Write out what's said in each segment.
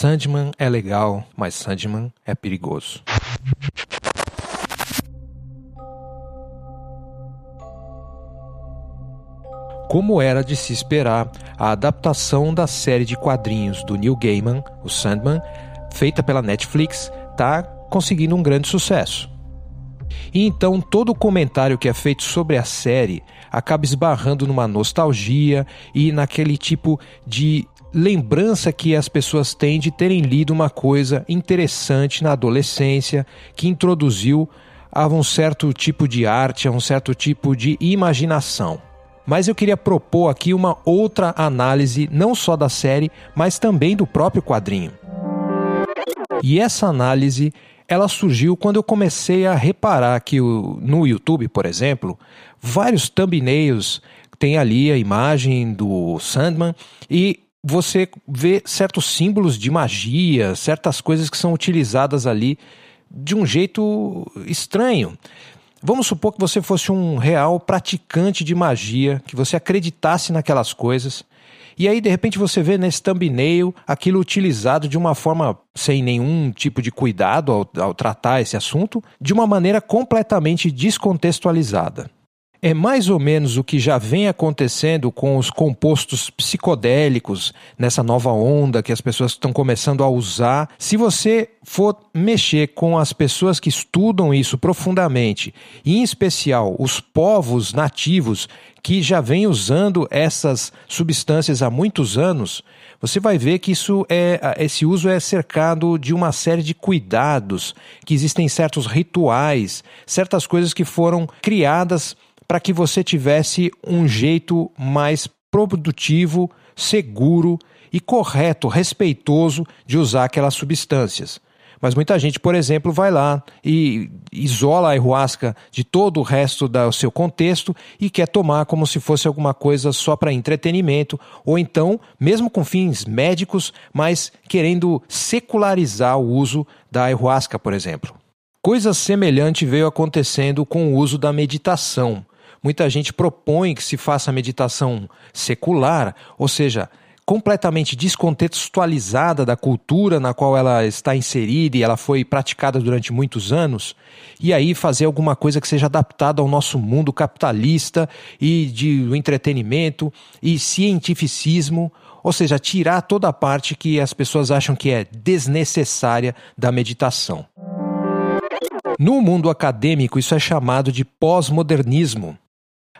Sandman é legal, mas Sandman é perigoso. Como era de se esperar, a adaptação da série de quadrinhos do Neil Gaiman, o Sandman, feita pela Netflix, está conseguindo um grande sucesso. E então todo o comentário que é feito sobre a série acaba esbarrando numa nostalgia e naquele tipo de lembrança que as pessoas têm de terem lido uma coisa interessante na adolescência que introduziu a um certo tipo de arte, a um certo tipo de imaginação. Mas eu queria propor aqui uma outra análise, não só da série, mas também do próprio quadrinho. E essa análise ela surgiu quando eu comecei a reparar que no YouTube, por exemplo, vários thumbnails tem ali a imagem do Sandman e você vê certos símbolos de magia, certas coisas que são utilizadas ali de um jeito estranho. Vamos supor que você fosse um real praticante de magia, que você acreditasse naquelas coisas, e aí de repente você vê nesse thumbnail aquilo utilizado de uma forma sem nenhum tipo de cuidado ao, ao tratar esse assunto, de uma maneira completamente descontextualizada. É mais ou menos o que já vem acontecendo com os compostos psicodélicos nessa nova onda que as pessoas estão começando a usar. Se você for mexer com as pessoas que estudam isso profundamente, e em especial os povos nativos que já vêm usando essas substâncias há muitos anos, você vai ver que isso é, esse uso é cercado de uma série de cuidados, que existem certos rituais, certas coisas que foram criadas para que você tivesse um jeito mais produtivo, seguro e correto, respeitoso de usar aquelas substâncias. Mas muita gente, por exemplo, vai lá e isola a ayahuasca de todo o resto do seu contexto e quer tomar como se fosse alguma coisa só para entretenimento, ou então, mesmo com fins médicos, mas querendo secularizar o uso da ayahuasca, por exemplo. Coisa semelhante veio acontecendo com o uso da meditação. Muita gente propõe que se faça meditação secular, ou seja, completamente descontextualizada da cultura na qual ela está inserida e ela foi praticada durante muitos anos, e aí fazer alguma coisa que seja adaptada ao nosso mundo capitalista e de entretenimento e cientificismo, ou seja, tirar toda a parte que as pessoas acham que é desnecessária da meditação. No mundo acadêmico, isso é chamado de pós-modernismo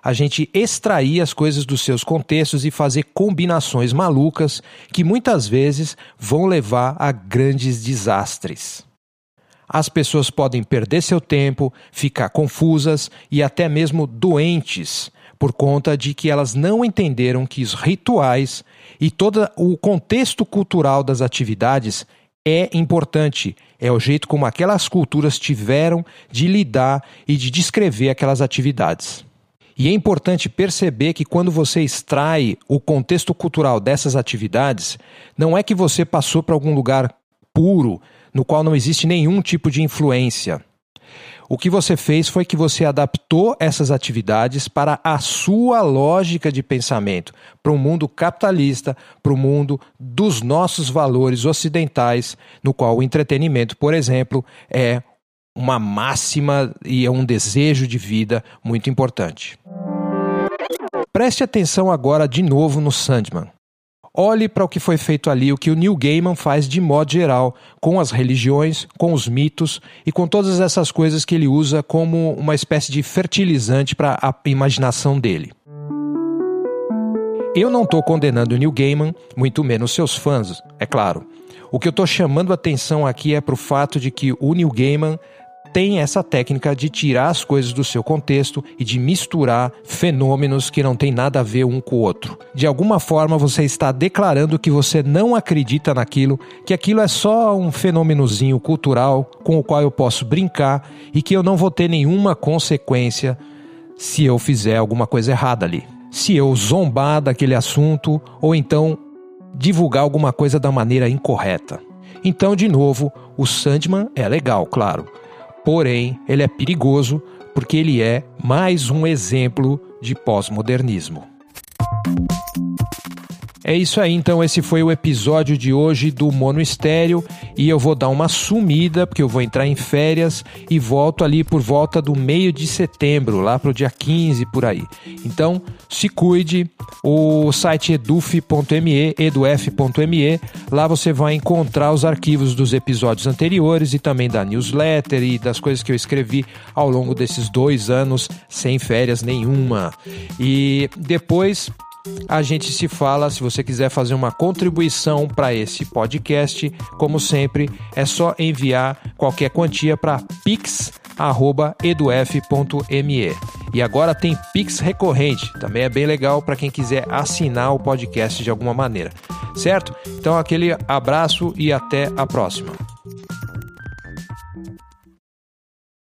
a gente extrair as coisas dos seus contextos e fazer combinações malucas que muitas vezes vão levar a grandes desastres. As pessoas podem perder seu tempo, ficar confusas e até mesmo doentes por conta de que elas não entenderam que os rituais e todo o contexto cultural das atividades é importante. É o jeito como aquelas culturas tiveram de lidar e de descrever aquelas atividades. E é importante perceber que quando você extrai o contexto cultural dessas atividades, não é que você passou para algum lugar puro, no qual não existe nenhum tipo de influência. O que você fez foi que você adaptou essas atividades para a sua lógica de pensamento, para o mundo capitalista, para o mundo dos nossos valores ocidentais, no qual o entretenimento, por exemplo, é uma máxima e é um desejo de vida muito importante. Preste atenção agora de novo no Sandman. Olhe para o que foi feito ali, o que o Neil Gaiman faz de modo geral, com as religiões, com os mitos e com todas essas coisas que ele usa como uma espécie de fertilizante para a imaginação dele. Eu não estou condenando o Neil Gaiman, muito menos seus fãs, é claro. O que eu estou chamando a atenção aqui é para o fato de que o Neil Gaiman tem essa técnica de tirar as coisas do seu contexto e de misturar fenômenos que não têm nada a ver um com o outro. De alguma forma você está declarando que você não acredita naquilo, que aquilo é só um fenômenozinho cultural com o qual eu posso brincar e que eu não vou ter nenhuma consequência se eu fizer alguma coisa errada ali. Se eu zombar daquele assunto ou então divulgar alguma coisa da maneira incorreta. Então, de novo, o Sandman é legal, claro Porém, ele é perigoso porque ele é mais um exemplo de pós-modernismo. É isso aí, então esse foi o episódio de hoje do Mono Estéreo e eu vou dar uma sumida porque eu vou entrar em férias e volto ali por volta do meio de setembro, lá pro dia 15 por aí. Então, se cuide. O site eduf.me, eduf.me, lá você vai encontrar os arquivos dos episódios anteriores e também da newsletter e das coisas que eu escrevi ao longo desses dois anos sem férias nenhuma. E depois a gente se fala. Se você quiser fazer uma contribuição para esse podcast, como sempre, é só enviar qualquer quantia para pix@eduf.me. E agora tem Pix recorrente, também é bem legal para quem quiser assinar o podcast de alguma maneira. Certo? Então aquele abraço e até a próxima.